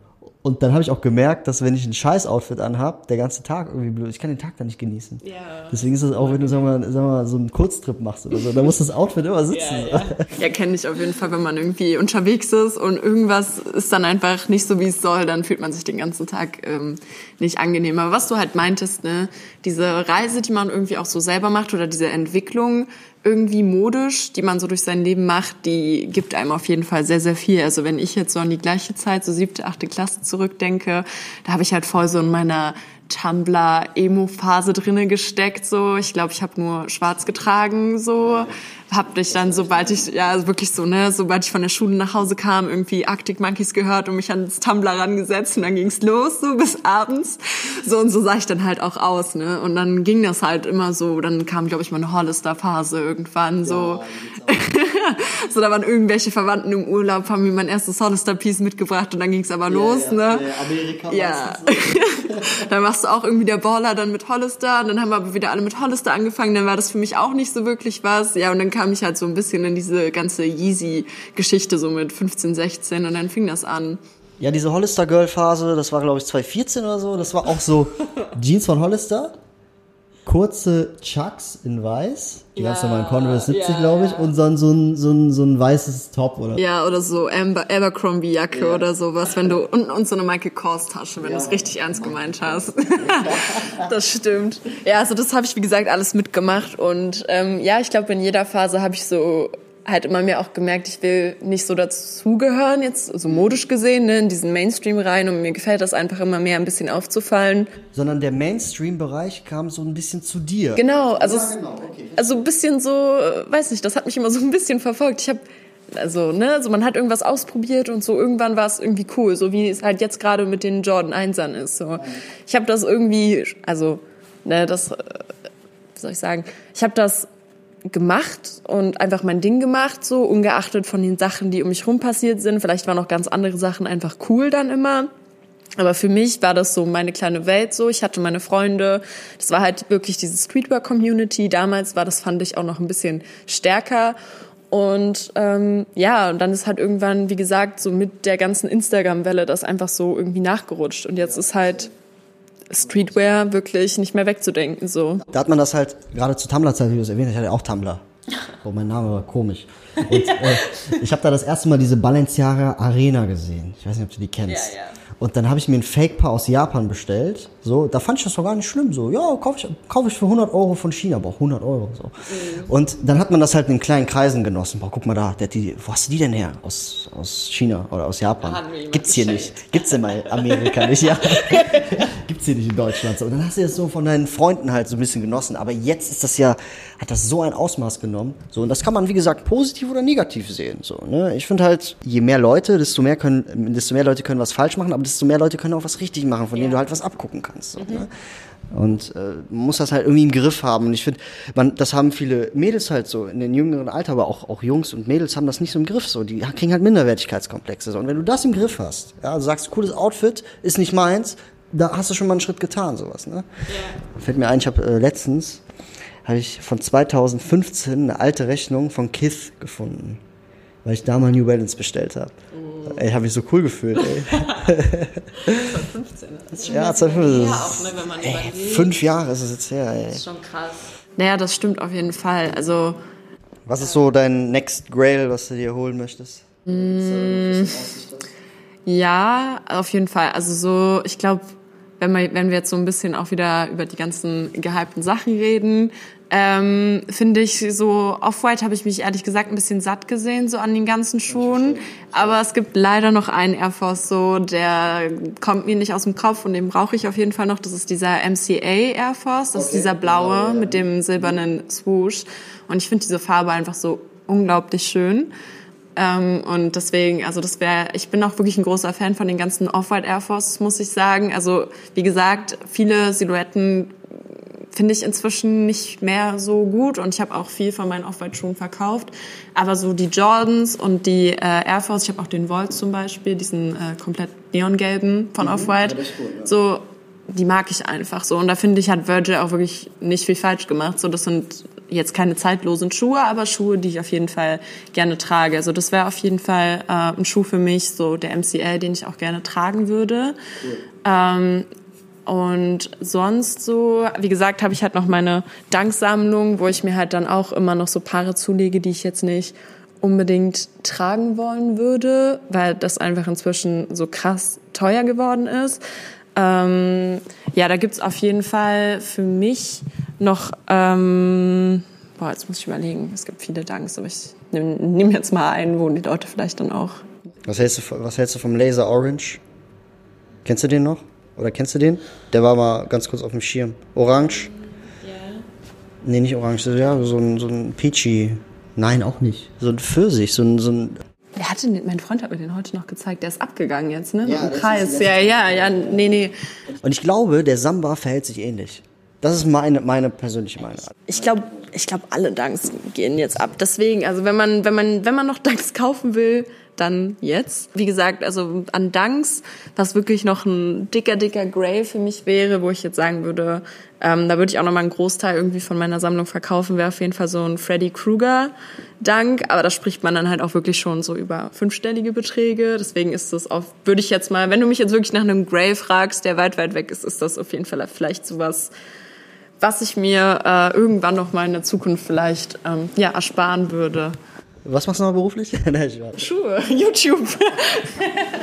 Und dann habe ich auch gemerkt, dass wenn ich ein scheiß Outfit anhab, der ganze Tag irgendwie blöd, ich kann den Tag da nicht genießen. Ja. Deswegen ist es auch, wenn du sag mal, sag mal, so einen Kurztrip machst oder so, da muss das Outfit immer sitzen. Ja, ja. ja kenne ich auf jeden Fall, wenn man irgendwie unterwegs ist und irgendwas ist dann einfach nicht so, wie es soll, dann fühlt man sich den ganzen Tag ähm, nicht angenehm. Aber was du halt meintest, ne, diese Reise, die man irgendwie auch so selber macht oder diese Entwicklung, irgendwie modisch, die man so durch sein Leben macht, die gibt einem auf jeden Fall sehr, sehr viel. Also wenn ich jetzt so an die gleiche Zeit, so siebte, achte Klasse zurückdenke, da habe ich halt voll so in meiner Tumblr-Emo-Phase drinne gesteckt. So, ich glaube, ich habe nur Schwarz getragen. So, habe ich dann, sobald ich ja wirklich so ne, sobald ich von der Schule nach Hause kam, irgendwie Arctic Monkeys gehört und mich ans Tumblr rangesetzt und dann ging's los so bis abends. So und so sah ich dann halt auch aus. Ne, und dann ging das halt immer so. Dann kam, glaube ich, meine Hollister-Phase irgendwann so. Ja, so, da waren irgendwelche Verwandten im Urlaub, haben mir mein erstes Hollister-Piece mitgebracht und dann ging's aber ja, los, ja. ne? Amerika ja. dann machst du auch irgendwie der Baller dann mit Hollister und dann haben wir aber wieder alle mit Hollister angefangen, dann war das für mich auch nicht so wirklich was. Ja, und dann kam ich halt so ein bisschen in diese ganze Yeezy-Geschichte so mit 15, 16 und dann fing das an. Ja, diese Hollister-Girl-Phase, das war glaube ich 2014 oder so, das war auch so Jeans von Hollister kurze Chucks in weiß, die ja, ganz normalen Converse 70, ja, glaube ich, ja. und dann so ein, so, ein, so ein weißes Top oder Ja, oder so Amber, Abercrombie-Jacke ja. oder sowas, wenn du, und, und so eine Michael Kors-Tasche, wenn du es richtig ernst gemeint hast. das stimmt. Ja, also das habe ich, wie gesagt, alles mitgemacht und ähm, ja, ich glaube, in jeder Phase habe ich so halt immer mehr auch gemerkt, ich will nicht so dazugehören, jetzt so modisch gesehen, ne, in diesen Mainstream rein und mir gefällt das einfach immer mehr ein bisschen aufzufallen. Sondern der Mainstream-Bereich kam so ein bisschen zu dir. Genau, also, ja, genau. Okay. also ein bisschen so, weiß nicht, das hat mich immer so ein bisschen verfolgt. Ich habe also, ne, also man hat irgendwas ausprobiert und so irgendwann war es irgendwie cool, so wie es halt jetzt gerade mit den Jordan 1ern ist. So. Ich habe das irgendwie, also, ne, das, äh, wie soll ich sagen, ich habe das gemacht und einfach mein Ding gemacht, so ungeachtet von den Sachen, die um mich rum passiert sind. Vielleicht waren auch ganz andere Sachen einfach cool dann immer. Aber für mich war das so meine kleine Welt so. Ich hatte meine Freunde. Das war halt wirklich diese Streetwear-Community. Damals war das, fand ich, auch noch ein bisschen stärker. Und ähm, ja, und dann ist halt irgendwann, wie gesagt, so mit der ganzen Instagram-Welle das einfach so irgendwie nachgerutscht. Und jetzt ist halt Streetwear wirklich nicht mehr wegzudenken. So. Da hat man das halt, gerade zu Tumblr-Zeit, wie du es erwähnt hast, ich hatte auch Tumblr. Oh, mein Name war komisch. Und äh, ich habe da das erste Mal diese Balenciaga Arena gesehen. Ich weiß nicht, ob du die kennst. Ja, ja. Und dann habe ich mir ein Fake-Paar aus Japan bestellt. So, da fand ich das doch gar nicht schlimm. So, ja, kaufe ich, kauf ich für 100 Euro von China, aber auch 100 Euro. So. Mhm. Und dann hat man das halt in kleinen Kreisen genossen. Boah, guck mal da, der die, wo hast du die denn her? Aus, aus China oder aus Japan? Gibt's hier geschenkt. nicht. Gibt's in Amerika nicht, ja. Gibt's hier nicht in Deutschland. So. Und dann hast du das so von deinen Freunden halt so ein bisschen genossen. Aber jetzt ist das ja, hat das so ein Ausmaß genommen. So, und das kann man, wie gesagt, positiv oder negativ sehen. So, ne? Ich finde halt, je mehr Leute, desto mehr können, desto mehr Leute können was falsch machen, aber desto mehr Leute können auch was richtig machen, von ja. denen du halt was abgucken kannst. So, mhm. ne? Und äh, man muss das halt irgendwie im Griff haben. Und ich finde, man, das haben viele Mädels halt so in den jüngeren Alter, aber auch, auch Jungs und Mädels haben das nicht so im Griff. So, die kriegen halt Minderwertigkeitskomplexe. So. Und wenn du das im Griff hast, ja, also sagst, cooles Outfit, ist nicht meins, da hast du schon mal einen Schritt getan, sowas. Ne? Ja. Fällt mir ein, ich habe äh, letztens habe ich von 2015 eine alte Rechnung von Kith gefunden, weil ich da mal New Balance bestellt habe. Oh. Ey, habe ich so cool gefühlt, ey. 2015. Das ist schon ja, 2015. Ja, auch, ne, wenn man ey, fünf Jahre ist es jetzt her, ey. Das ist schon krass. Naja, das stimmt auf jeden Fall. Also. Was ist so dein Next Grail, was du dir holen möchtest? Mm, ja, auf jeden Fall. Also so, ich glaube, wenn, wir, wenn wir jetzt so ein bisschen auch wieder über die ganzen gehypten Sachen reden, ähm, finde ich so Off-White habe ich mich ehrlich gesagt ein bisschen satt gesehen so an den ganzen Schuhen, aber es gibt leider noch einen Air Force so, der kommt mir nicht aus dem Kopf und den brauche ich auf jeden Fall noch. Das ist dieser MCA Air Force, das okay. ist dieser blaue mit dem silbernen Swoosh und ich finde diese Farbe einfach so unglaublich schön. Ähm, und deswegen, also das wäre, ich bin auch wirklich ein großer Fan von den ganzen Off-White Air Force, muss ich sagen. Also wie gesagt, viele Silhouetten finde ich inzwischen nicht mehr so gut und ich habe auch viel von meinen Off-White-Schuhen verkauft. Aber so die Jordans und die äh, Air Force, ich habe auch den Volt zum Beispiel, diesen äh, komplett neongelben von mhm, Off-White, ja. so die mag ich einfach so. Und da finde ich, hat Virgil auch wirklich nicht viel falsch gemacht. So, das sind jetzt keine zeitlosen Schuhe, aber Schuhe, die ich auf jeden Fall gerne trage. Also das wäre auf jeden Fall äh, ein Schuh für mich, so der MCL, den ich auch gerne tragen würde. Cool. Ähm, und sonst so, wie gesagt, habe ich halt noch meine Danksammlung, wo ich mir halt dann auch immer noch so Paare zulege, die ich jetzt nicht unbedingt tragen wollen würde, weil das einfach inzwischen so krass teuer geworden ist. Ähm, ja, da gibt's auf jeden Fall für mich noch, ähm, boah, jetzt muss ich überlegen. Es gibt viele Danks, aber ich nehme nehm jetzt mal einen, wo die Leute vielleicht dann auch. Was hältst, du, was hältst du vom Laser Orange? Kennst du den noch? Oder kennst du den? Der war mal ganz kurz auf dem Schirm. Orange? Ja. Nee, nicht orange. Ja, so ein, so ein Peachy. Nein, auch nicht. So ein Pfirsich, so ein, so ein der hatte, mein Freund hat mir den heute noch gezeigt, der ist abgegangen jetzt, ne? Ja, Im Kreis. Ja, ja, ja, nee, nee. Und ich glaube, der Samba verhält sich ähnlich. Das ist meine, meine persönliche Meinung. Ich glaube, ich glaube, alle Danks gehen jetzt ab. Deswegen, also wenn man, wenn man, wenn man noch Danks kaufen will, dann jetzt. Wie gesagt, also an Danks, was wirklich noch ein dicker, dicker Grey für mich wäre, wo ich jetzt sagen würde, ähm, da würde ich auch noch mal einen Großteil irgendwie von meiner Sammlung verkaufen, wäre auf jeden Fall so ein Freddy Krueger Dank. Aber da spricht man dann halt auch wirklich schon so über fünfstellige Beträge. Deswegen ist das auch, würde ich jetzt mal, wenn du mich jetzt wirklich nach einem Grey fragst, der weit, weit weg ist, ist das auf jeden Fall vielleicht sowas, was ich mir äh, irgendwann noch mal in der Zukunft vielleicht ähm, ja, ersparen würde. Was machst du noch beruflich? Schuhe, YouTube.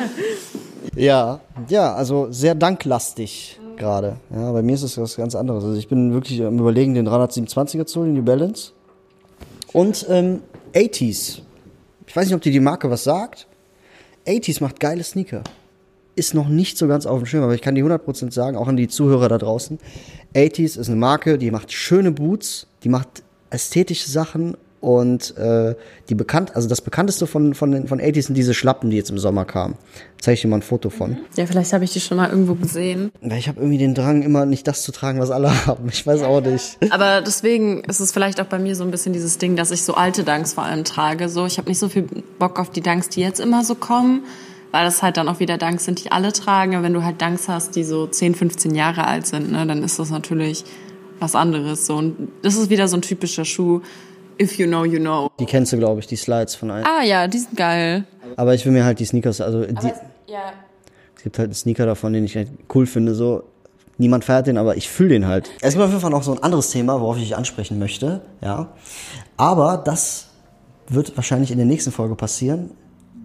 ja, ja, also sehr danklastig gerade. Ja, bei mir ist es was ganz anderes. Also ich bin wirklich am überlegen, den 327er zu holen, die Balance. Und ähm, 80s. Ich weiß nicht, ob dir die Marke was sagt. 80s macht geile Sneaker. Ist noch nicht so ganz auf dem Schirm, aber ich kann die 100% sagen, auch an die Zuhörer da draußen. 80s ist eine Marke, die macht schöne Boots, die macht ästhetische Sachen und äh, die bekannt, also das bekannteste von, von, von 80s sind diese Schlappen, die jetzt im Sommer kamen. Zeige ich dir mal ein Foto von. Ja, vielleicht habe ich die schon mal irgendwo gesehen. Ich habe irgendwie den Drang, immer nicht das zu tragen, was alle haben. Ich weiß auch nicht. Aber deswegen ist es vielleicht auch bei mir so ein bisschen dieses Ding, dass ich so alte Danks vor allem trage. So, ich habe nicht so viel Bock auf die Danks, die jetzt immer so kommen, weil das halt dann auch wieder Danks sind, die alle tragen. Aber wenn du halt Danks hast, die so 10, 15 Jahre alt sind, ne, dann ist das natürlich was anderes. So. Und das ist wieder so ein typischer Schuh If you know, you know. Die kennst du, glaube ich, die Slides von allen. Ah ja, die sind geil. Aber ich will mir halt die Sneakers, also die, es, ja. es gibt halt einen Sneaker davon, den ich halt cool finde, so. Niemand feiert den, aber ich fühle den halt. Es gibt auf jeden Fall noch so ein anderes Thema, worauf ich dich ansprechen möchte, ja. Aber das wird wahrscheinlich in der nächsten Folge passieren.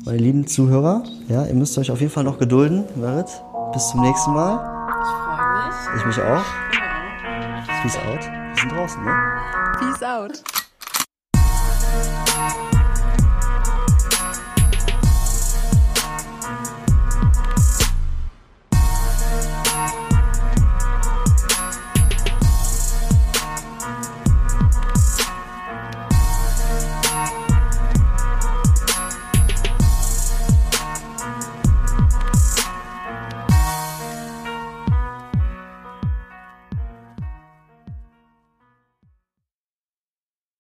Meine lieben Zuhörer, ja, ihr müsst euch auf jeden Fall noch gedulden, Merit. Bis zum nächsten Mal. Ich freue mich. Ich mich auch. Peace out. Wir sind draußen, ne? Peace out.